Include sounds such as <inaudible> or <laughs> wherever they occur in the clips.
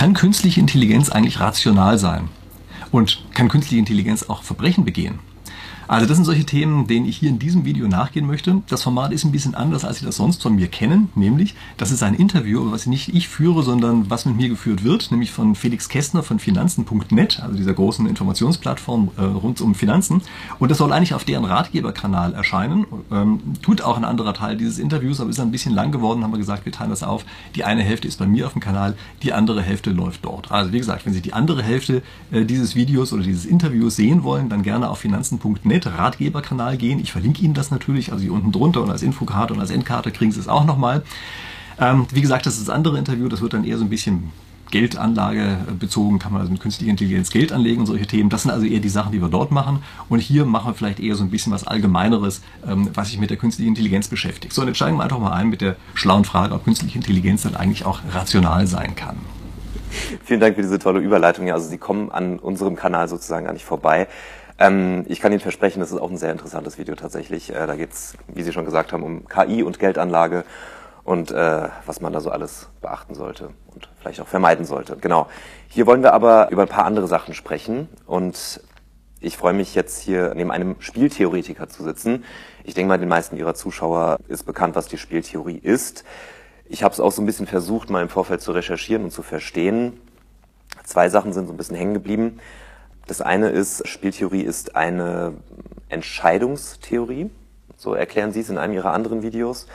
Kann künstliche Intelligenz eigentlich rational sein? Und kann künstliche Intelligenz auch Verbrechen begehen? Also das sind solche Themen, denen ich hier in diesem Video nachgehen möchte. Das Format ist ein bisschen anders, als Sie das sonst von mir kennen, nämlich das ist ein Interview, was nicht ich führe, sondern was mit mir geführt wird, nämlich von Felix Kästner von Finanzen.net, also dieser großen Informationsplattform äh, rund um Finanzen. Und das soll eigentlich auf deren Ratgeberkanal erscheinen. Ähm, tut auch ein anderer Teil dieses Interviews, aber ist ein bisschen lang geworden, haben wir gesagt, wir teilen das auf. Die eine Hälfte ist bei mir auf dem Kanal, die andere Hälfte läuft dort. Also wie gesagt, wenn Sie die andere Hälfte äh, dieses Videos oder dieses Interviews sehen wollen, dann gerne auf Finanzen.net Ratgeberkanal gehen. Ich verlinke Ihnen das natürlich, also hier unten drunter und als Infokarte und als Endkarte kriegen Sie es auch nochmal. Ähm, wie gesagt, das ist das andere Interview, das wird dann eher so ein bisschen Geldanlage bezogen, kann man also mit künstlicher Intelligenz Geld anlegen und solche Themen. Das sind also eher die Sachen, die wir dort machen. Und hier machen wir vielleicht eher so ein bisschen was Allgemeineres, ähm, was sich mit der künstlichen Intelligenz beschäftigt. So, und jetzt steigen wir einfach mal ein mit der schlauen Frage, ob künstliche Intelligenz dann eigentlich auch rational sein kann. Vielen Dank für diese tolle Überleitung. Ja, also Sie kommen an unserem Kanal sozusagen gar nicht vorbei. Ähm, ich kann Ihnen versprechen, das ist auch ein sehr interessantes Video tatsächlich. Äh, da geht es, wie Sie schon gesagt haben, um KI und Geldanlage und äh, was man da so alles beachten sollte und vielleicht auch vermeiden sollte. Genau. Hier wollen wir aber über ein paar andere Sachen sprechen und ich freue mich jetzt hier neben einem Spieltheoretiker zu sitzen. Ich denke mal, den meisten Ihrer Zuschauer ist bekannt, was die Spieltheorie ist. Ich habe es auch so ein bisschen versucht, mal im Vorfeld zu recherchieren und zu verstehen. Zwei Sachen sind so ein bisschen hängen geblieben. Das eine ist, Spieltheorie ist eine Entscheidungstheorie. So erklären Sie es in einem Ihrer anderen Videos.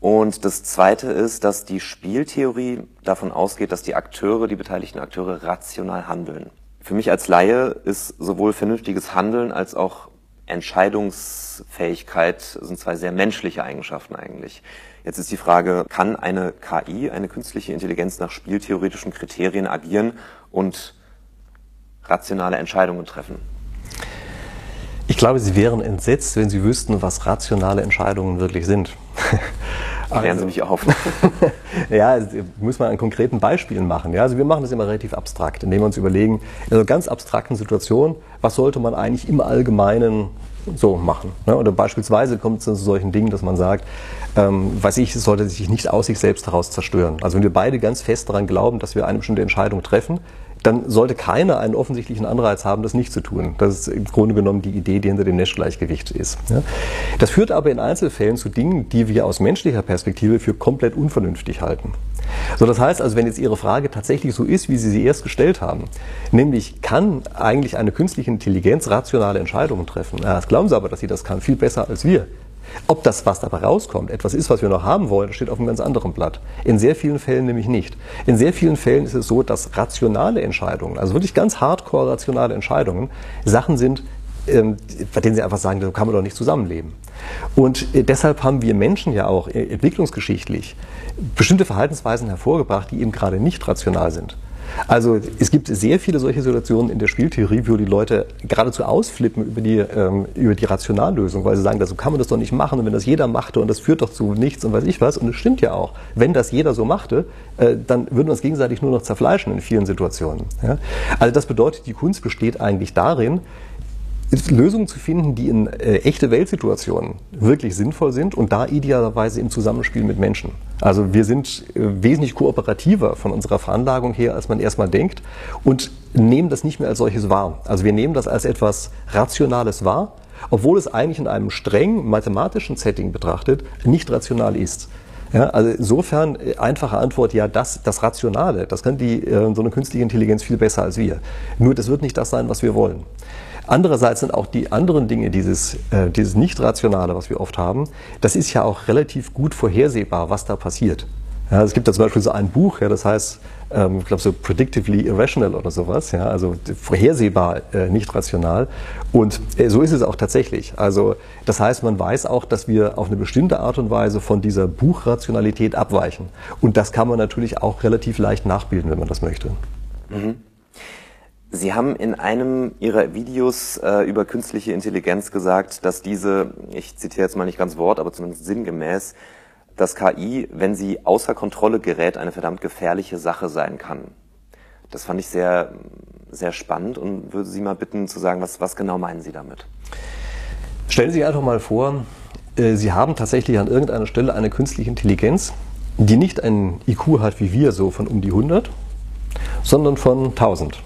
Und das zweite ist, dass die Spieltheorie davon ausgeht, dass die Akteure, die beteiligten Akteure rational handeln. Für mich als Laie ist sowohl vernünftiges Handeln als auch Entscheidungsfähigkeit sind zwei sehr menschliche Eigenschaften eigentlich. Jetzt ist die Frage, kann eine KI, eine künstliche Intelligenz nach spieltheoretischen Kriterien agieren und rationale Entscheidungen treffen? Ich glaube, Sie wären entsetzt, wenn Sie wüssten, was rationale Entscheidungen wirklich sind. <laughs> Klären Sie mich auf. <laughs> ja, muss man an konkreten Beispielen machen. Ja, also wir machen das immer relativ abstrakt, indem wir uns überlegen, in einer ganz abstrakten Situation, was sollte man eigentlich im Allgemeinen so machen. Ne? Oder beispielsweise kommt es zu solchen Dingen, dass man sagt, ähm, weiß ich, es sollte sich nicht aus sich selbst heraus zerstören. Also wenn wir beide ganz fest daran glauben, dass wir eine bestimmte Entscheidung treffen, dann sollte keiner einen offensichtlichen Anreiz haben, das nicht zu tun. Das ist im Grunde genommen die Idee, die hinter dem Nash-Gleichgewicht ist. Ja. Das führt aber in Einzelfällen zu Dingen, die wir aus menschlicher Perspektive für komplett unvernünftig halten. So, das heißt also, wenn jetzt Ihre Frage tatsächlich so ist, wie Sie sie erst gestellt haben, nämlich kann eigentlich eine künstliche Intelligenz rationale Entscheidungen treffen? Ja, das glauben Sie aber, dass sie das kann, viel besser als wir. Ob das, was dabei rauskommt, etwas ist, was wir noch haben wollen, steht auf einem ganz anderen Blatt. In sehr vielen Fällen nämlich nicht. In sehr vielen Fällen ist es so, dass rationale Entscheidungen, also wirklich ganz hardcore rationale Entscheidungen, Sachen sind, ähm, bei denen sie einfach sagen, da kann man doch nicht zusammenleben. Und äh, deshalb haben wir Menschen ja auch äh, entwicklungsgeschichtlich bestimmte Verhaltensweisen hervorgebracht, die eben gerade nicht rational sind. Also es gibt sehr viele solche Situationen in der Spieltheorie, wo die Leute geradezu ausflippen über die, ähm, über die Rationallösung, weil sie sagen, so kann man das doch nicht machen und wenn das jeder machte und das führt doch zu nichts und weiß ich was. Und es stimmt ja auch. Wenn das jeder so machte, äh, dann würden wir uns gegenseitig nur noch zerfleischen in vielen Situationen. Ja? Also das bedeutet, die Kunst besteht eigentlich darin, Lösungen zu finden, die in äh, echte Weltsituationen wirklich sinnvoll sind und da idealerweise im Zusammenspiel mit Menschen. Also wir sind äh, wesentlich kooperativer von unserer Veranlagung her, als man erstmal denkt und nehmen das nicht mehr als solches wahr. Also wir nehmen das als etwas Rationales wahr, obwohl es eigentlich in einem streng mathematischen Setting betrachtet nicht rational ist. Ja, also insofern äh, einfache Antwort, ja, das, das Rationale, das kann die, äh, so eine künstliche Intelligenz viel besser als wir. Nur das wird nicht das sein, was wir wollen. Andererseits sind auch die anderen Dinge, dieses, äh, dieses Nicht-Rationale, was wir oft haben, das ist ja auch relativ gut vorhersehbar, was da passiert. Ja, es gibt da zum Beispiel so ein Buch, ja, das heißt, ähm, ich glaube so Predictively Irrational oder sowas, ja, also vorhersehbar äh, nicht rational. Und äh, so ist es auch tatsächlich. Also das heißt, man weiß auch, dass wir auf eine bestimmte Art und Weise von dieser Buchrationalität abweichen. Und das kann man natürlich auch relativ leicht nachbilden, wenn man das möchte. Mhm. Sie haben in einem Ihrer Videos äh, über künstliche Intelligenz gesagt, dass diese, ich zitiere jetzt mal nicht ganz Wort, aber zumindest sinngemäß, dass KI, wenn sie außer Kontrolle gerät, eine verdammt gefährliche Sache sein kann. Das fand ich sehr, sehr spannend und würde Sie mal bitten zu sagen, was, was genau meinen Sie damit? Stellen Sie sich einfach mal vor, äh, Sie haben tatsächlich an irgendeiner Stelle eine künstliche Intelligenz, die nicht einen IQ hat wie wir, so von um die 100, sondern von 1000.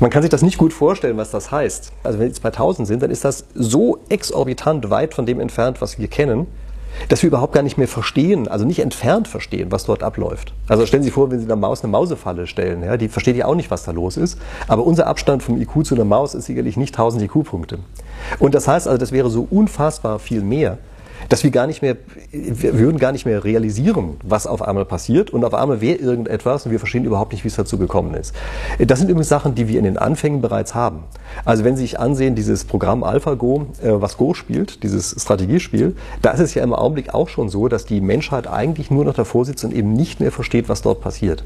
Man kann sich das nicht gut vorstellen, was das heißt. Also wenn wir jetzt bei 1000 sind, dann ist das so exorbitant weit von dem entfernt, was wir kennen, dass wir überhaupt gar nicht mehr verstehen, also nicht entfernt verstehen, was dort abläuft. Also stellen Sie sich vor, wenn Sie einer Maus eine Mausefalle stellen, ja, die versteht ja auch nicht, was da los ist. Aber unser Abstand vom IQ zu einer Maus ist sicherlich nicht 1000 IQ-Punkte. Und das heißt also, das wäre so unfassbar viel mehr, dass wir gar nicht mehr, wir würden gar nicht mehr realisieren, was auf einmal passiert und auf einmal wäre irgendetwas und wir verstehen überhaupt nicht, wie es dazu gekommen ist. Das sind übrigens Sachen, die wir in den Anfängen bereits haben. Also wenn Sie sich ansehen, dieses Programm AlphaGo, äh, was Go spielt, dieses Strategiespiel, da ist es ja im Augenblick auch schon so, dass die Menschheit eigentlich nur noch davor sitzt und eben nicht mehr versteht, was dort passiert.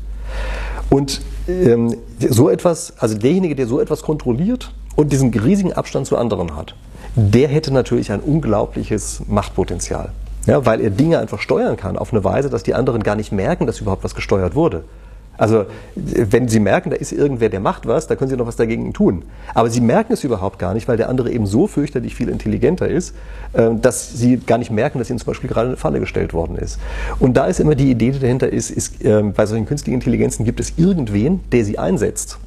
Und ähm, so etwas, also derjenige, der so etwas kontrolliert und diesen riesigen Abstand zu anderen hat, der hätte natürlich ein unglaubliches Machtpotenzial. Ja, weil er Dinge einfach steuern kann auf eine Weise, dass die anderen gar nicht merken, dass überhaupt was gesteuert wurde. Also wenn Sie merken, da ist irgendwer, der macht was, da können Sie noch was dagegen tun. Aber Sie merken es überhaupt gar nicht, weil der andere eben so fürchterlich viel intelligenter ist, äh, dass Sie gar nicht merken, dass Ihnen zum Beispiel gerade eine Falle gestellt worden ist. Und da ist immer die Idee, die dahinter ist, ist äh, bei solchen künstlichen Intelligenzen gibt es irgendwen, der sie einsetzt.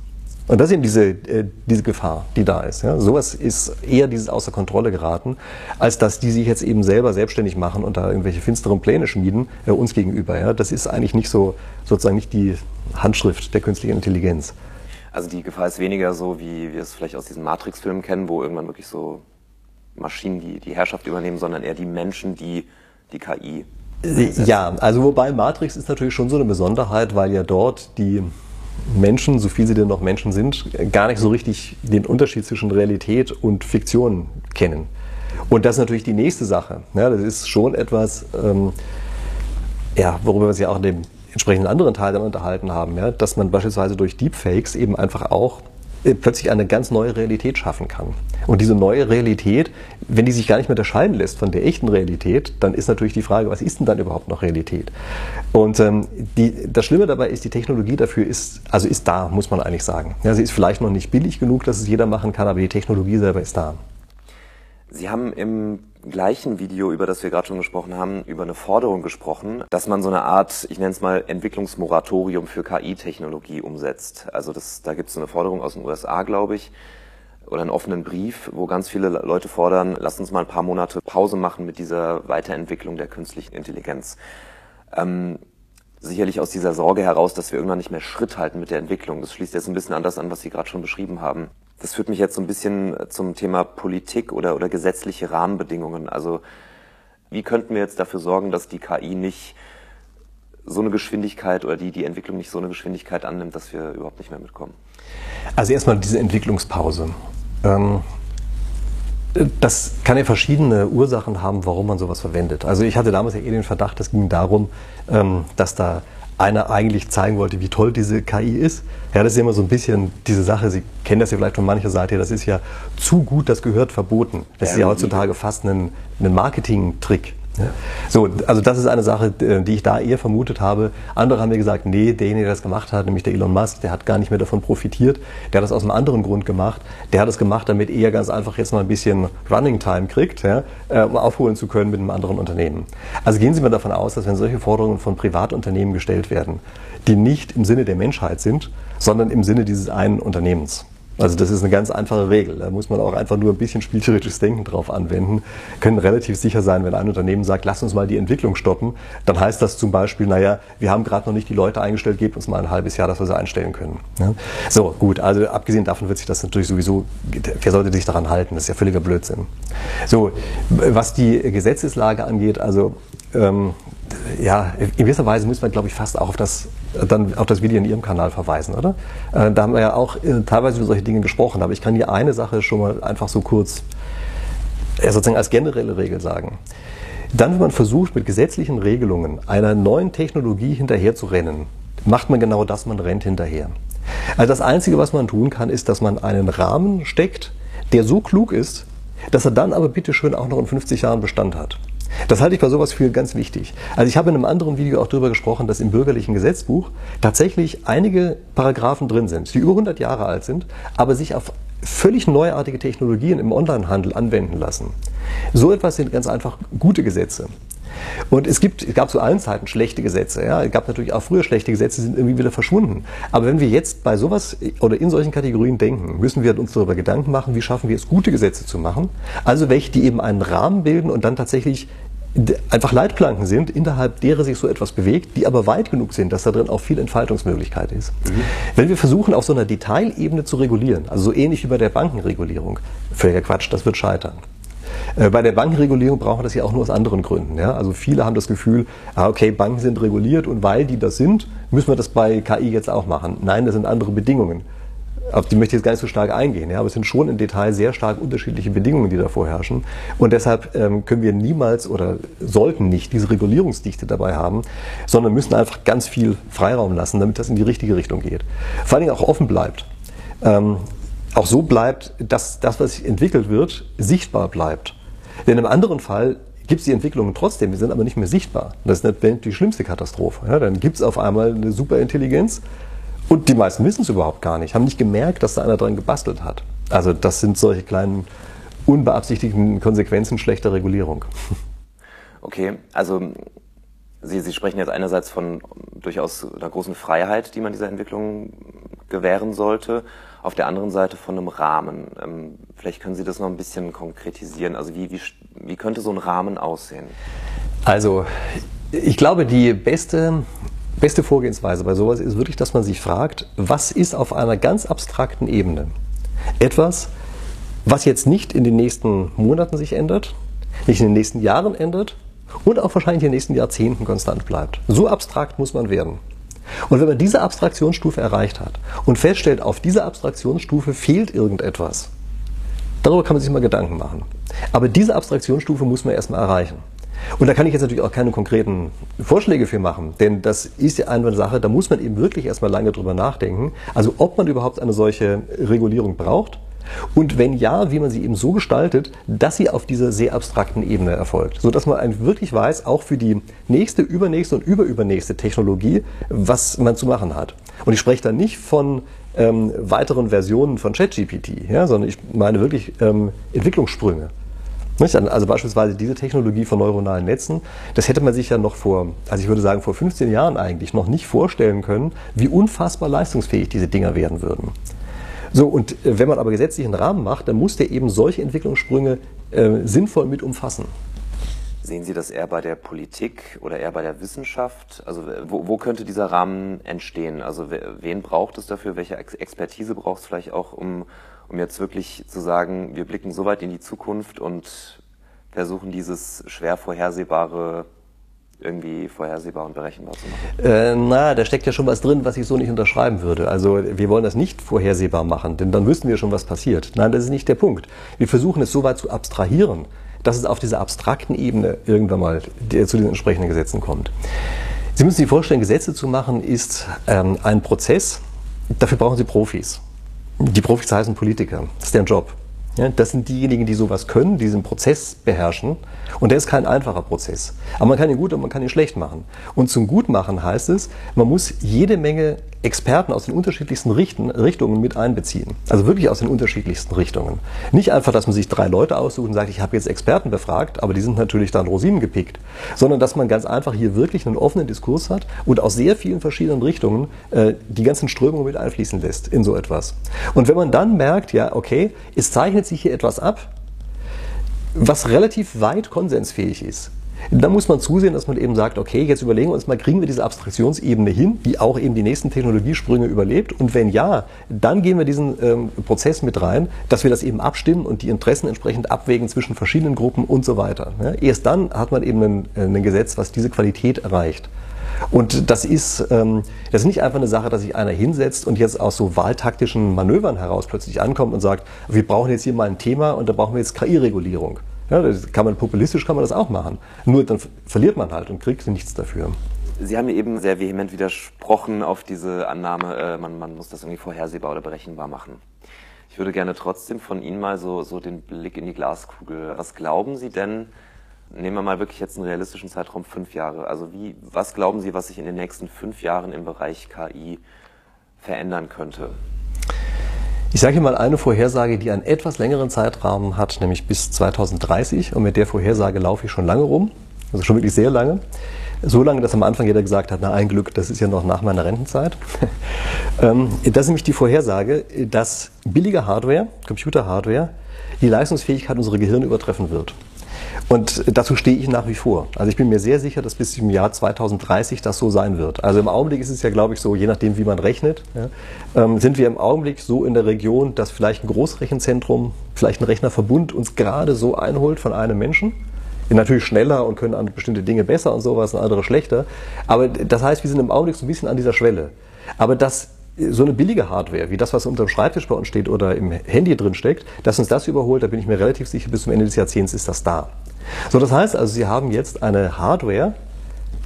Und das ist eben diese, äh, diese Gefahr, die da ist. Ja. Sowas ist eher dieses außer Kontrolle geraten, als dass die sich jetzt eben selber selbstständig machen und da irgendwelche finsteren Pläne schmieden, äh, uns gegenüber. Ja. Das ist eigentlich nicht so, sozusagen nicht die Handschrift der künstlichen Intelligenz. Also die Gefahr ist weniger so, wie wir es vielleicht aus diesen Matrix-Filmen kennen, wo irgendwann wirklich so Maschinen die, die Herrschaft übernehmen, sondern eher die Menschen, die die KI. Einsetzen. Ja, also wobei Matrix ist natürlich schon so eine Besonderheit, weil ja dort die Menschen, so viel sie denn noch Menschen sind, gar nicht so richtig den Unterschied zwischen Realität und Fiktion kennen. Und das ist natürlich die nächste Sache. Ja, das ist schon etwas, ähm, ja, worüber wir uns ja auch in dem entsprechenden anderen Teil dann unterhalten haben, ja, dass man beispielsweise durch Deepfakes eben einfach auch plötzlich eine ganz neue Realität schaffen kann. Und diese neue Realität, wenn die sich gar nicht mehr unterscheiden lässt von der echten Realität, dann ist natürlich die Frage, was ist denn dann überhaupt noch Realität? Und ähm, die, das Schlimme dabei ist, die Technologie dafür ist, also ist da, muss man eigentlich sagen. Ja, sie ist vielleicht noch nicht billig genug, dass es jeder machen kann, aber die Technologie selber ist da. Sie haben im gleichen Video, über das wir gerade schon gesprochen haben, über eine Forderung gesprochen, dass man so eine Art, ich nenne es mal Entwicklungsmoratorium für KI-Technologie umsetzt. Also das, da gibt es eine Forderung aus den USA, glaube ich, oder einen offenen Brief, wo ganz viele Leute fordern, lasst uns mal ein paar Monate Pause machen mit dieser Weiterentwicklung der künstlichen Intelligenz. Ähm, sicherlich aus dieser Sorge heraus, dass wir irgendwann nicht mehr Schritt halten mit der Entwicklung. Das schließt jetzt ein bisschen an das an, was Sie gerade schon beschrieben haben. Das führt mich jetzt so ein bisschen zum Thema Politik oder, oder gesetzliche Rahmenbedingungen. Also wie könnten wir jetzt dafür sorgen, dass die KI nicht so eine Geschwindigkeit oder die, die Entwicklung nicht so eine Geschwindigkeit annimmt, dass wir überhaupt nicht mehr mitkommen? Also erstmal diese Entwicklungspause. Ähm das kann ja verschiedene Ursachen haben, warum man sowas verwendet. Also ich hatte damals ja eh den Verdacht, es ging darum, ähm, dass da einer eigentlich zeigen wollte, wie toll diese KI ist. Ja, das ist immer so ein bisschen diese Sache, Sie kennen das ja vielleicht von mancher Seite, das ist ja zu gut, das gehört verboten. Das ist ja heutzutage fast ein, ein Marketing-Trick. Ja. So, also das ist eine Sache, die ich da eher vermutet habe. Andere haben mir gesagt, nee, derjenige, der das gemacht hat, nämlich der Elon Musk, der hat gar nicht mehr davon profitiert. Der hat das aus einem anderen Grund gemacht. Der hat das gemacht, damit er ganz einfach jetzt mal ein bisschen Running Time kriegt, ja, äh, um aufholen zu können mit einem anderen Unternehmen. Also gehen Sie mal davon aus, dass wenn solche Forderungen von Privatunternehmen gestellt werden, die nicht im Sinne der Menschheit sind, sondern im Sinne dieses einen Unternehmens, also das ist eine ganz einfache Regel. Da muss man auch einfach nur ein bisschen spieltheoretisches Denken drauf anwenden. Können relativ sicher sein, wenn ein Unternehmen sagt, lass uns mal die Entwicklung stoppen, dann heißt das zum Beispiel, naja, wir haben gerade noch nicht die Leute eingestellt, gebt uns mal ein halbes Jahr, dass wir sie einstellen können. Ja? So, gut, also abgesehen davon wird sich das natürlich sowieso, wer sollte sich daran halten? Das ist ja völliger Blödsinn. So, was die Gesetzeslage angeht, also ähm, ja, in gewisser Weise müssen wir, glaube ich, fast auch auf das, dann auf das Video in Ihrem Kanal verweisen, oder? Äh, da haben wir ja auch äh, teilweise über solche Dinge gesprochen, aber ich kann hier eine Sache schon mal einfach so kurz äh, sozusagen als generelle Regel sagen. Dann, wenn man versucht, mit gesetzlichen Regelungen einer neuen Technologie hinterherzurennen, macht man genau das, man rennt hinterher. Also das Einzige, was man tun kann, ist, dass man einen Rahmen steckt, der so klug ist, dass er dann aber bitteschön auch noch in 50 Jahren Bestand hat. Das halte ich bei sowas für ganz wichtig. Also ich habe in einem anderen Video auch darüber gesprochen, dass im bürgerlichen Gesetzbuch tatsächlich einige Paragraphen drin sind, die über 100 Jahre alt sind, aber sich auf völlig neuartige Technologien im Onlinehandel anwenden lassen. So etwas sind ganz einfach gute Gesetze. Und es gibt, es gab zu allen Zeiten schlechte Gesetze. Ja. Es gab natürlich auch früher schlechte Gesetze, die sind irgendwie wieder verschwunden. Aber wenn wir jetzt bei sowas oder in solchen Kategorien denken, müssen wir uns darüber Gedanken machen, wie schaffen wir es, gute Gesetze zu machen. Also welche, die eben einen Rahmen bilden und dann tatsächlich einfach Leitplanken sind, innerhalb derer sich so etwas bewegt, die aber weit genug sind, dass da drin auch viel Entfaltungsmöglichkeit ist. Mhm. Wenn wir versuchen, auf so einer Detailebene zu regulieren, also so ähnlich wie bei der Bankenregulierung, völliger Quatsch, das wird scheitern. Äh, bei der Bankenregulierung brauchen wir das ja auch nur aus anderen Gründen. Ja? Also viele haben das Gefühl, ah, okay, Banken sind reguliert und weil die das sind, müssen wir das bei KI jetzt auch machen. Nein, das sind andere Bedingungen auf die möchte ich jetzt gar nicht so stark eingehen, ja, aber es sind schon im Detail sehr stark unterschiedliche Bedingungen, die da vorherrschen. Und deshalb ähm, können wir niemals oder sollten nicht diese Regulierungsdichte dabei haben, sondern müssen einfach ganz viel Freiraum lassen, damit das in die richtige Richtung geht. Vor allen Dingen auch offen bleibt. Auch so bleibt, dass das, was sich entwickelt wird, sichtbar bleibt. Denn im anderen Fall gibt es die Entwicklungen trotzdem, die sind aber nicht mehr sichtbar. Das ist nicht die schlimmste Katastrophe. Ja, dann gibt es auf einmal eine Superintelligenz, und die meisten wissen es überhaupt gar nicht, haben nicht gemerkt, dass da einer dran gebastelt hat. Also das sind solche kleinen unbeabsichtigten Konsequenzen schlechter Regulierung. <laughs> Okay, also Sie, Sie sprechen jetzt einerseits von durchaus einer großen Freiheit, die man dieser Entwicklung gewähren sollte, auf der anderen Seite von einem Rahmen. Ähm, vielleicht können Sie das noch ein bisschen konkretisieren. Also wie, wie, wie könnte so ein Rahmen aussehen? Also ich glaube, die beste beste Vorgehensweise bei sowas ist wirklich, dass man sich fragt, was ist auf einer ganz abstrakten Ebene etwas, was jetzt nicht in den nächsten Monaten sich ändert, nicht in den nächsten Jahren ändert und auch wahrscheinlich in den nächsten Jahrzehnten konstant bleibt. So abstrakt muss man werden. Und wenn man diese Abstraktionsstufe erreicht hat und feststellt, auf dieser Abstraktionsstufe fehlt irgendetwas, darüber kann man sich mal Gedanken machen. Aber diese Abstraktionsstufe muss man erstmal erreichen. Und da kann ich jetzt natürlich auch keine konkreten Vorschläge für machen, denn das ist ja eine Sache, da muss man eben wirklich erstmal lange drüber nachdenken. Also ob man überhaupt eine solche Regulierung braucht und wenn ja, wie man sie eben so gestaltet, dass sie auf dieser sehr abstrakten Ebene erfolgt, so dass man wirklich weiß, auch für die nächste, übernächste und überübernächste Technologie, was man zu machen hat. Und ich spreche da nicht von ähm, weiteren Versionen von ChatGPT, ja, sondern ich meine wirklich ähm, Entwicklungssprünge. Also beispielsweise diese Technologie von neuronalen Netzen, das hätte man sich ja noch vor, also ich würde sagen vor 15 Jahren eigentlich noch nicht vorstellen können, wie unfassbar leistungsfähig diese Dinger werden würden. So, und äh, wenn man aber gesetzlichen Rahmen macht, dann muss der eben solche Entwicklungssprünge äh, sinnvoll mit umfassen. Sehen Sie das eher bei der Politik oder eher bei der Wissenschaft? Also wo, wo könnte dieser Rahmen entstehen? Also wen braucht es dafür? Welche Expertise braucht es vielleicht auch, um, um jetzt wirklich zu sagen, wir blicken so weit in die Zukunft und versuchen dieses schwer vorhersehbare irgendwie vorhersehbar und berechenbar zu machen? Äh, na, da steckt ja schon was drin, was ich so nicht unterschreiben würde. Also wir wollen das nicht vorhersehbar machen, denn dann wüssten wir schon, was passiert. Nein, das ist nicht der Punkt. Wir versuchen es so weit zu abstrahieren, dass es auf dieser abstrakten Ebene irgendwann mal zu den entsprechenden Gesetzen kommt. Sie müssen sich vorstellen, Gesetze zu machen ist ähm, ein Prozess. Dafür brauchen Sie Profis. Die Profis heißen Politiker. Das ist deren Job. Ja, das sind diejenigen, die sowas können, die diesen Prozess beherrschen. Und der ist kein einfacher Prozess. Aber man kann ihn gut und man kann ihn schlecht machen. Und zum Gutmachen heißt es, man muss jede Menge Experten aus den unterschiedlichsten Richten, Richtungen mit einbeziehen. Also wirklich aus den unterschiedlichsten Richtungen. Nicht einfach, dass man sich drei Leute aussucht und sagt, ich habe jetzt Experten befragt, aber die sind natürlich dann Rosinen gepickt, sondern dass man ganz einfach hier wirklich einen offenen Diskurs hat und aus sehr vielen verschiedenen Richtungen äh, die ganzen Strömungen mit einfließen lässt in so etwas. Und wenn man dann merkt, ja, okay, es zeichnet sich hier etwas ab, was relativ weit konsensfähig ist, da muss man zusehen, dass man eben sagt, okay, jetzt überlegen wir uns mal, kriegen wir diese Abstraktionsebene hin, die auch eben die nächsten Technologiesprünge überlebt? Und wenn ja, dann gehen wir diesen ähm, Prozess mit rein, dass wir das eben abstimmen und die Interessen entsprechend abwägen zwischen verschiedenen Gruppen und so weiter. Ja, erst dann hat man eben ein, ein Gesetz, was diese Qualität erreicht. Und das ist, ähm, das ist nicht einfach eine Sache, dass sich einer hinsetzt und jetzt aus so wahltaktischen Manövern heraus plötzlich ankommt und sagt, wir brauchen jetzt hier mal ein Thema und da brauchen wir jetzt KI-Regulierung. Ja, das kann man populistisch kann man das auch machen. Nur dann verliert man halt und kriegt nichts dafür. Sie haben eben sehr vehement widersprochen auf diese Annahme, äh, man, man muss das irgendwie vorhersehbar oder berechenbar machen. Ich würde gerne trotzdem von Ihnen mal so, so den Blick in die Glaskugel. Was glauben Sie denn, nehmen wir mal wirklich jetzt einen realistischen Zeitraum, fünf Jahre. Also wie, was glauben Sie, was sich in den nächsten fünf Jahren im Bereich KI verändern könnte? Ich sage mal eine Vorhersage, die einen etwas längeren Zeitrahmen hat, nämlich bis 2030. Und mit der Vorhersage laufe ich schon lange rum. Also schon wirklich sehr lange. So lange, dass am Anfang jeder gesagt hat, na ein Glück, das ist ja noch nach meiner Rentenzeit. <laughs> Ähm, das ist nämlich die Vorhersage, dass billige Hardware, Computer-Hardware, die Leistungsfähigkeit unserer Gehirne übertreffen wird. Und dazu stehe ich nach wie vor. Also ich bin mir sehr sicher, dass bis zum Jahr 2030 das so sein wird. Also im Augenblick ist es ja, glaube ich, so, je nachdem, wie man rechnet, ja, ähm, sind wir im Augenblick so in der Region, dass vielleicht ein Großrechenzentrum, vielleicht ein Rechnerverbund uns gerade so einholt von einem Menschen. Natürlich schneller und können bestimmte Dinge besser und sowas und andere schlechter. Aber das heißt, wir sind im Augenblick so ein bisschen an dieser Schwelle. Aber das so eine billige Hardware, wie das, was unter dem Schreibtisch bei uns steht oder im Handy drin steckt, dass uns das überholt, da bin ich mir relativ sicher, bis zum Ende des Jahrzehnts ist das da. So, das heißt also, Sie haben jetzt eine Hardware,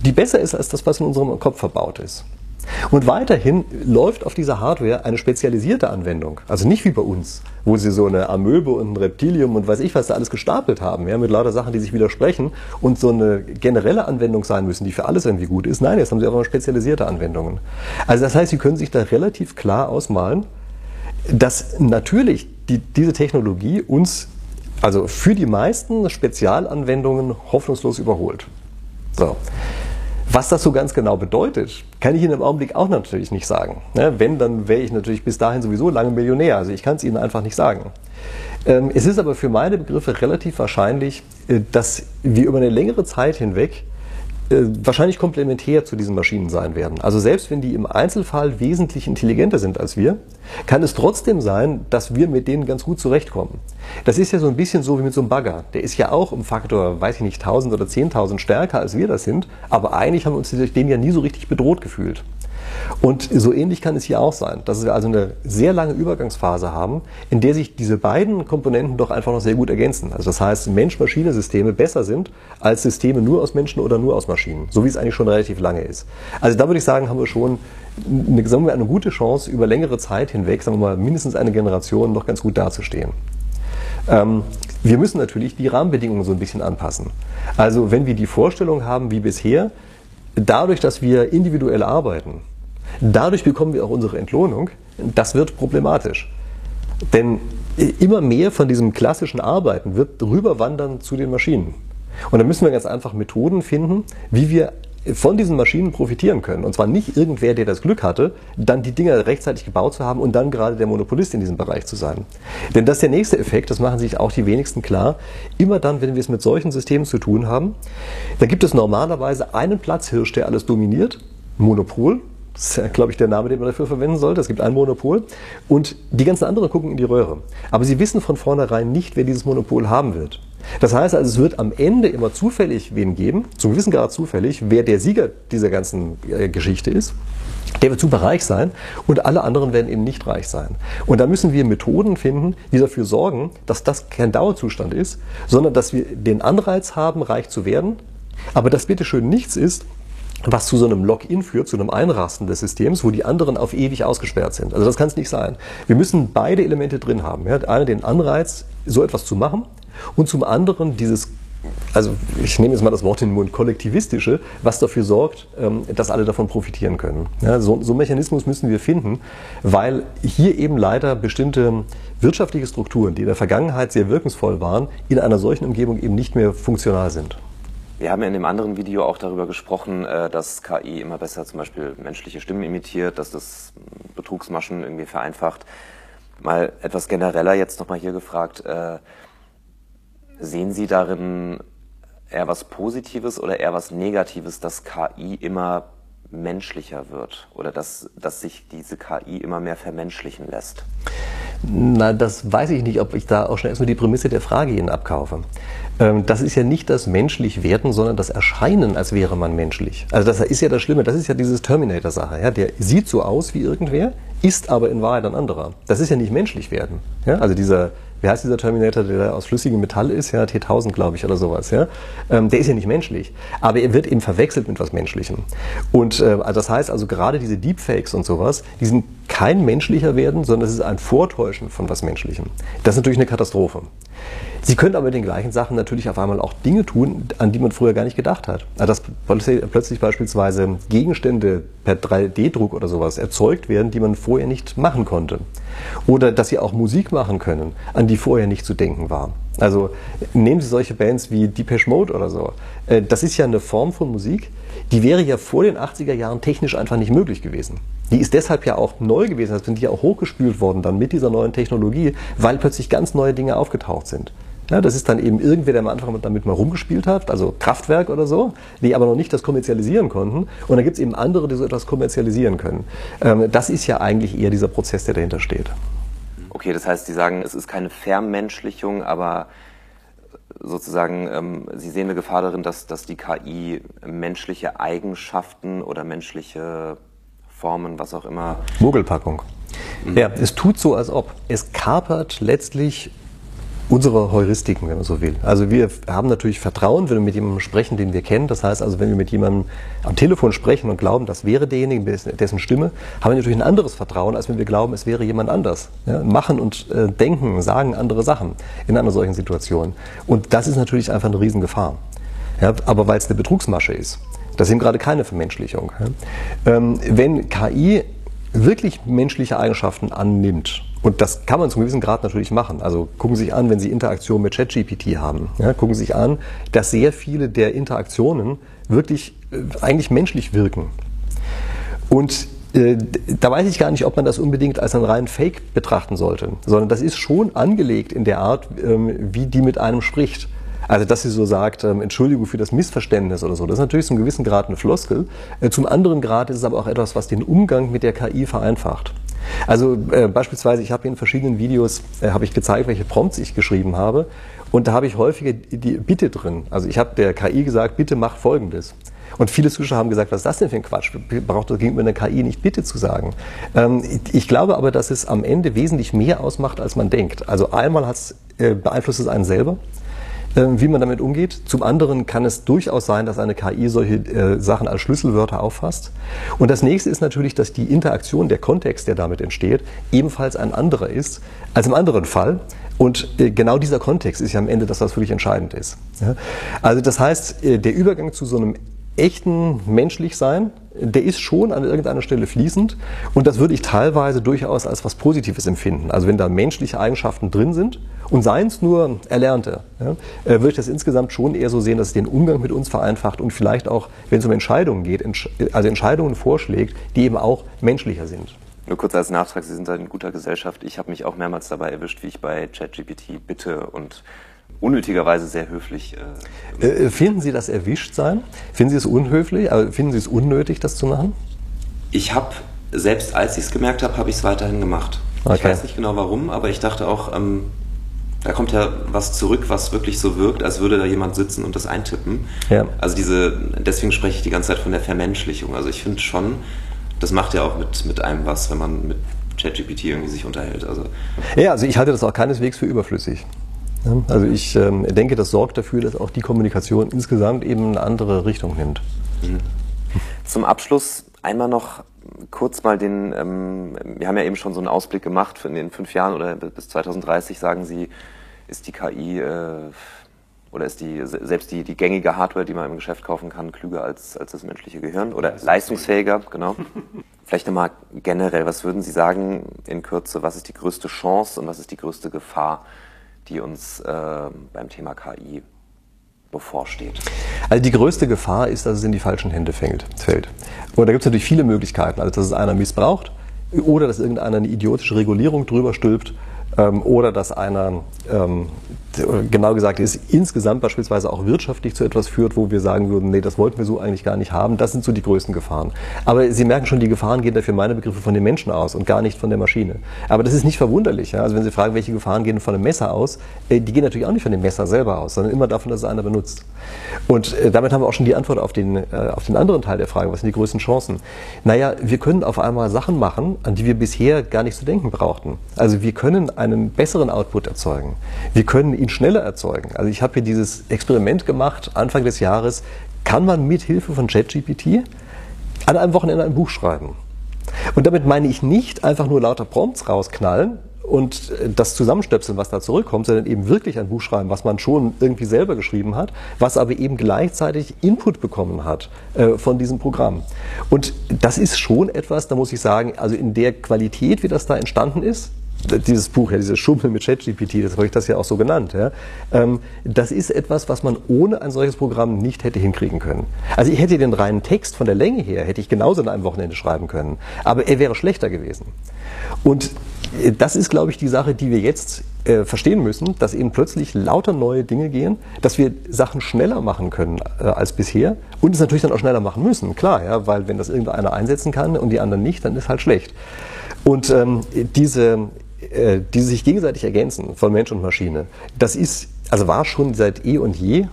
die besser ist als das, was in unserem Kopf verbaut ist. Und weiterhin läuft auf dieser Hardware eine spezialisierte Anwendung. Also nicht wie bei uns, wo sie so eine Amöbe und ein Reptilium und weiß ich was da alles gestapelt haben, ja, mit lauter Sachen, die sich widersprechen und so eine generelle Anwendung sein müssen, die für alles irgendwie gut ist. Nein, jetzt haben sie einfach spezialisierte Anwendungen. Also das heißt, sie können sich da relativ klar ausmalen, dass natürlich die, diese Technologie uns also für die meisten Spezialanwendungen hoffnungslos überholt. So. Was das so ganz genau bedeutet, kann ich Ihnen im Augenblick auch natürlich nicht sagen. Ne, wenn, dann wäre ich natürlich bis dahin sowieso lange Millionär. Also ich kann es Ihnen einfach nicht sagen. Ähm, es ist aber für meine Begriffe relativ wahrscheinlich, äh, dass wir über eine längere Zeit hinweg wahrscheinlich komplementär zu diesen Maschinen sein werden. Also selbst wenn die im Einzelfall wesentlich intelligenter sind als wir, kann es trotzdem sein, dass wir mit denen ganz gut zurechtkommen. Das ist ja so ein bisschen so wie mit so einem Bagger. Der ist ja auch im Faktor, weiß ich nicht, 1000 oder 10.000 stärker als wir das sind, aber eigentlich haben wir uns durch den ja nie so richtig bedroht gefühlt. Und so ähnlich kann es hier auch sein, dass wir also eine sehr lange Übergangsphase haben, in der sich diese beiden Komponenten doch einfach noch sehr gut ergänzen. Also das heißt, Mensch-Maschine-Systeme besser sind als Systeme nur aus Menschen oder nur aus Maschinen, so wie es eigentlich schon relativ lange ist. Also da würde ich sagen, haben wir schon eine, sagen wir, eine gute Chance, über längere Zeit hinweg, sagen wir mal mindestens eine Generation, noch ganz gut dazustehen. Ähm, wir müssen natürlich die Rahmenbedingungen so ein bisschen anpassen. Also wenn wir die Vorstellung haben wie bisher, dadurch, dass wir individuell arbeiten, Dadurch bekommen wir auch unsere Entlohnung. Das wird problematisch. Denn immer mehr von diesem klassischen Arbeiten wird rüberwandern zu den Maschinen. Und da müssen wir ganz einfach Methoden finden, wie wir von diesen Maschinen profitieren können. Und zwar nicht irgendwer, der das Glück hatte, dann die Dinger rechtzeitig gebaut zu haben und dann gerade der Monopolist in diesem Bereich zu sein. Denn das ist der nächste Effekt, das machen sich auch die wenigsten klar. Immer dann, wenn wir es mit solchen Systemen zu tun haben, da gibt es normalerweise einen Platzhirsch, der alles dominiert, Monopol, das ist, glaube ich, der Name, den man dafür verwenden sollte. Es gibt ein Monopol. Und die ganzen anderen gucken in die Röhre. Aber sie wissen von vornherein nicht, wer dieses Monopol haben wird. Das heißt also, es wird am Ende immer zufällig wen geben, zum gewissen Grad zufällig, wer der Sieger dieser ganzen äh, Geschichte ist. Der wird super reich sein und alle anderen werden eben nicht reich sein. Und da müssen wir Methoden finden, die dafür sorgen, dass das kein Dauerzustand ist, sondern dass wir den Anreiz haben, reich zu werden, aber das bitteschön nichts ist, was zu so einem Login führt, zu einem Einrasten des Systems, wo die anderen auf ewig ausgesperrt sind. Also das kann es nicht sein. Wir müssen beide Elemente drin haben. Ja. Einer den Anreiz, so etwas zu machen und zum anderen dieses also ich nehme jetzt mal das Wort in den Mund, kollektivistische, was dafür sorgt, ähm, dass alle davon profitieren können. Ja, so, so einen Mechanismus müssen wir finden, weil hier eben leider bestimmte wirtschaftliche Strukturen, die in der Vergangenheit sehr wirkungsvoll waren, in einer solchen Umgebung eben nicht mehr funktional sind. Wir haben in dem anderen Video auch darüber gesprochen, äh, dass KI immer besser zum Beispiel menschliche Stimmen imitiert, dass das Betrugsmaschen irgendwie vereinfacht. Mal etwas genereller jetzt nochmal hier gefragt, äh, sehen Sie darin eher was Positives oder eher was Negatives, dass KI immer menschlicher wird oder dass, dass sich diese KI immer mehr vermenschlichen lässt? Na, das weiß ich nicht, ob ich da auch schon erstmal die Prämisse der Frage Ihnen abkaufe. Ähm, das ist ja nicht das menschlich Werden, sondern das Erscheinen, als wäre man menschlich. Also das ist ja das Schlimme, das ist ja dieses Terminator-Sache. Ja? Der sieht so aus wie irgendwer, ist aber in Wahrheit ein anderer. Das ist ja nicht menschlich werden. Ja? Also dieser wie heißt dieser Terminator, der aus flüssigem Metall ist, ja, T1000 glaube ich oder sowas, ja, ähm, der ist ja nicht menschlich, aber er wird eben verwechselt mit was Menschlichem. Und äh, das heißt also gerade diese Deepfakes und sowas, die sind kein menschlicher werden, sondern es ist ein Vortäuschen von was Menschlichem. Das ist natürlich eine Katastrophe. Sie können aber mit den gleichen Sachen natürlich auf einmal auch Dinge tun, an die man früher gar nicht gedacht hat. Also dass plötzlich beispielsweise Gegenstände per 3D-Druck oder sowas erzeugt werden, die man vorher nicht machen konnte. Oder dass sie auch Musik machen können, an die vorher nicht zu denken war. Also nehmen Sie solche Bands wie Depeche Mode oder so. Äh, das ist ja eine Form von Musik, die wäre ja vor den 80er Jahren technisch einfach nicht möglich gewesen. Die ist deshalb ja auch neu gewesen, also sind die auch hochgespült worden dann mit dieser neuen Technologie, weil plötzlich ganz neue Dinge aufgetaucht sind. Ja, das ist dann eben irgendwer, der am Anfang damit mal rumgespielt hat, also Kraftwerk oder so, die aber noch nicht das kommerzialisieren konnten. Und dann gibt es eben andere, die so etwas kommerzialisieren können. Ähm, das ist ja eigentlich eher dieser Prozess, der dahinter steht. Okay, das heißt, Sie sagen, es ist keine Vermenschlichung, aber sozusagen, ähm, Sie sehen eine Gefahr darin, dass, dass die KI menschliche Eigenschaften oder menschliche Formen, was auch immer. Mogelpackung. Mhm. Ja, es tut so, als ob. Es kapert letztlich unsere Heuristiken, wenn man so will. Also wir haben natürlich Vertrauen, wenn wir mit jemandem sprechen, den wir kennen. Das heißt also, wenn wir mit jemandem am Telefon sprechen und glauben, das wäre derjenige, dessen Stimme, haben wir natürlich ein anderes Vertrauen, als wenn wir glauben, es wäre jemand anders. Ja, machen und äh, denken, sagen andere Sachen in einer solchen Situation. Und das ist natürlich einfach eine Riesengefahr. Ja, aber weil es eine Betrugsmasche ist. Das ist eben gerade keine Vermenschlichung. Ja. Ähm, wenn KI wirklich menschliche Eigenschaften annimmt, und das kann man zum gewissen Grad natürlich machen. Also gucken Sie sich an, wenn Sie Interaktion mit ChatGPT haben. Ja, gucken Sie sich an, dass sehr viele der Interaktionen wirklich äh, eigentlich menschlich wirken. Und äh, da weiß ich gar nicht, ob man das unbedingt als einen reinen Fake betrachten sollte, sondern das ist schon angelegt in der Art, ähm, wie die mit einem spricht. Also, dass sie so sagt, ähm, Entschuldigung für das Missverständnis oder so, das ist natürlich zum gewissen Grad eine Floskel. Äh, zum anderen Grad ist es aber auch etwas, was den Umgang mit der KI vereinfacht. Also äh, beispielsweise, ich habe in verschiedenen Videos äh, habe ich gezeigt, welche Prompts ich geschrieben habe, und da habe ich häufiger die Bitte drin. Also ich habe der KI gesagt, bitte mach Folgendes. Und viele Zuschauer haben gesagt, was ist das denn für ein Quatsch? Braucht das gegenüber einer KI nicht bitte zu sagen? Ähm, ich glaube aber, dass es am Ende wesentlich mehr ausmacht, als man denkt. Also einmal äh, beeinflusst es einen selber. Ähm, wie man damit umgeht. Zum anderen kann es durchaus sein, dass eine KI solche äh, Sachen als Schlüsselwörter auffasst. Und das nächste ist natürlich, dass die Interaktion, der Kontext, der damit entsteht, ebenfalls ein anderer ist als im anderen Fall. Und äh, genau dieser Kontext ist ja am Ende das, was wirklich entscheidend ist. Also das heißt, äh, der Übergang zu so einem echten Menschlichsein, der ist schon an irgendeiner Stelle fließend und das würde ich teilweise durchaus als was Positives empfinden. Also wenn da menschliche Eigenschaften drin sind und seien es nur erlernte, ja, äh, würde ich das insgesamt schon eher so sehen, dass es den Umgang mit uns vereinfacht und vielleicht auch, wenn es um Entscheidungen geht, also Entscheidungen vorschlägt, die eben auch menschlicher sind. Nur kurz als Nachtrag, Sie sind in guter Gesellschaft. Ich habe mich auch mehrmals dabei erwischt, wie ich bei ChatGPT bitte und unnötigerweise sehr höflich. Äh, äh, finden Sie das Erwischtsein? Finden Sie es unhöflich? Aber finden Sie es unnötig, das zu machen? Ich habe, selbst als ich es gemerkt habe, habe ich es weiterhin gemacht. Okay. Ich weiß nicht genau warum, aber ich dachte auch, ähm, da kommt ja was zurück, was wirklich so wirkt, als würde da jemand sitzen und das eintippen. Ja. Also diese, deswegen spreche ich die ganze Zeit von der Vermenschlichung. Also ich finde schon, das macht ja auch mit, mit einem was, wenn man mit ChatGPT irgendwie sich unterhält. Also. Ja, also ich halte das auch keineswegs für überflüssig. Also ich ähm, denke, das sorgt dafür, dass auch die Kommunikation insgesamt eben eine andere Richtung nimmt. Mhm. Zum Abschluss einmal noch kurz mal den, ähm, wir haben ja eben schon so einen Ausblick gemacht in den fünf Jahren oder bis 2030, sagen Sie, ist die KI äh, oder ist die selbst die, die gängige Hardware, die man im Geschäft kaufen kann, klüger als, als das menschliche Gehirn oder leistungsfähiger, genau. Vielleicht nochmal generell, was würden Sie sagen in Kürze, was ist die größte Chance und was ist die größte Gefahr die uns äh, beim Thema KI bevorsteht? Also die größte Gefahr ist, dass es in die falschen Hände fällt. Und da gibt es natürlich viele Möglichkeiten. Also dass es einer missbraucht oder dass irgendeiner eine idiotische Regulierung drüber stülpt oder dass einer ähm, genau gesagt ist, insgesamt beispielsweise auch wirtschaftlich zu etwas führt, wo wir sagen würden, nee, das wollten wir so eigentlich gar nicht haben. Das sind so die größten Gefahren. Aber Sie merken schon, die Gefahren gehen dafür meine Begriffe von den Menschen aus und gar nicht von der Maschine. Aber das ist nicht verwunderlich. Ja? Also wenn Sie fragen, welche Gefahren gehen von einem Messer aus, äh, die gehen natürlich auch nicht von dem Messer selber aus, sondern immer davon, dass es einer benutzt. Und äh, damit haben wir auch schon die Antwort auf den, äh, auf den anderen Teil der Frage, was sind die größten Chancen? Naja, wir können auf einmal Sachen machen, an die wir bisher gar nicht zu denken brauchten. Also wir können einen besseren Output erzeugen. Wir können ihn schneller erzeugen. Also ich habe hier dieses Experiment gemacht, Anfang des Jahres, kann man mit Hilfe von ChatGPT an einem Wochenende ein Buch schreiben. Und damit meine ich nicht einfach nur lauter Prompts rausknallen und das Zusammenstöpseln, was da zurückkommt, sondern eben wirklich ein Buch schreiben, was man schon irgendwie selber geschrieben hat, was aber eben gleichzeitig Input bekommen hat äh, von diesem Programm. Und das ist schon etwas, da muss ich sagen, also in der Qualität, wie das da entstanden ist, dieses Buch, ja, dieses Schummel mit ChatGPT, das habe ich das ja auch so genannt, ja, ähm, das ist etwas, was man ohne ein solches Programm nicht hätte hinkriegen können. Also ich hätte den reinen Text von der Länge her, hätte ich genauso in einem Wochenende schreiben können, aber er wäre schlechter gewesen. Und äh, das ist, glaube ich, die Sache, die wir jetzt äh, verstehen müssen, dass eben plötzlich lauter neue Dinge gehen, dass wir Sachen schneller machen können äh, als bisher und es natürlich dann auch schneller machen müssen, klar, ja, weil wenn das irgendeiner einsetzen kann und die anderen nicht, dann ist halt schlecht. Und ähm, diese, äh, die sich gegenseitig ergänzen von Mensch und Maschine, das ist, also war schon seit eh und je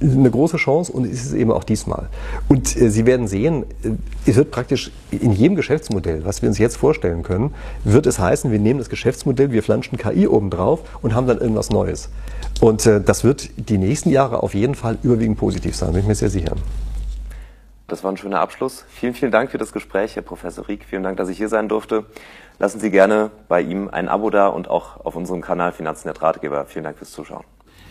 eine große Chance und ist es eben auch diesmal. Und äh, Sie werden sehen, äh, es wird praktisch in jedem Geschäftsmodell, was wir uns jetzt vorstellen können, wird es heißen, wir nehmen das Geschäftsmodell, wir flanschen KI oben drauf und haben dann irgendwas Neues. Und äh, das wird die nächsten Jahre auf jeden Fall überwiegend positiv sein, bin ich mir sehr sicher. Das war ein schöner Abschluss. Vielen, vielen Dank für das Gespräch, Herr Professor Rieck. Vielen Dank, dass ich hier sein durfte. Lassen Sie gerne bei ihm ein Abo da und auch auf unserem Kanal Finanznet Ratgeber. Vielen Dank fürs Zuschauen.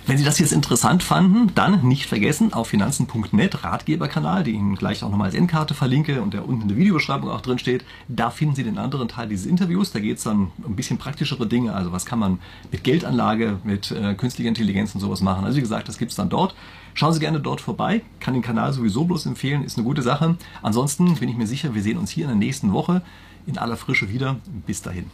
Wenn Sie das jetzt interessant fanden, dann nicht vergessen, auf finanzen.net, Ratgeberkanal, ich Ihnen gleich auch nochmal als Endkarte verlinke und der unten in der Videobeschreibung auch drin steht, da finden Sie den anderen Teil dieses Interviews. Da geht es dann um ein bisschen praktischere Dinge, also was kann man mit Geldanlage, mit äh, künstlicher Intelligenz und sowas machen. Also wie gesagt, das gibt es dann dort. Schauen Sie gerne dort vorbei, kann den Kanal sowieso bloß empfehlen, ist eine gute Sache. Ansonsten bin ich mir sicher, wir sehen uns hier in der nächsten Woche in aller Frische wieder. Bis dahin.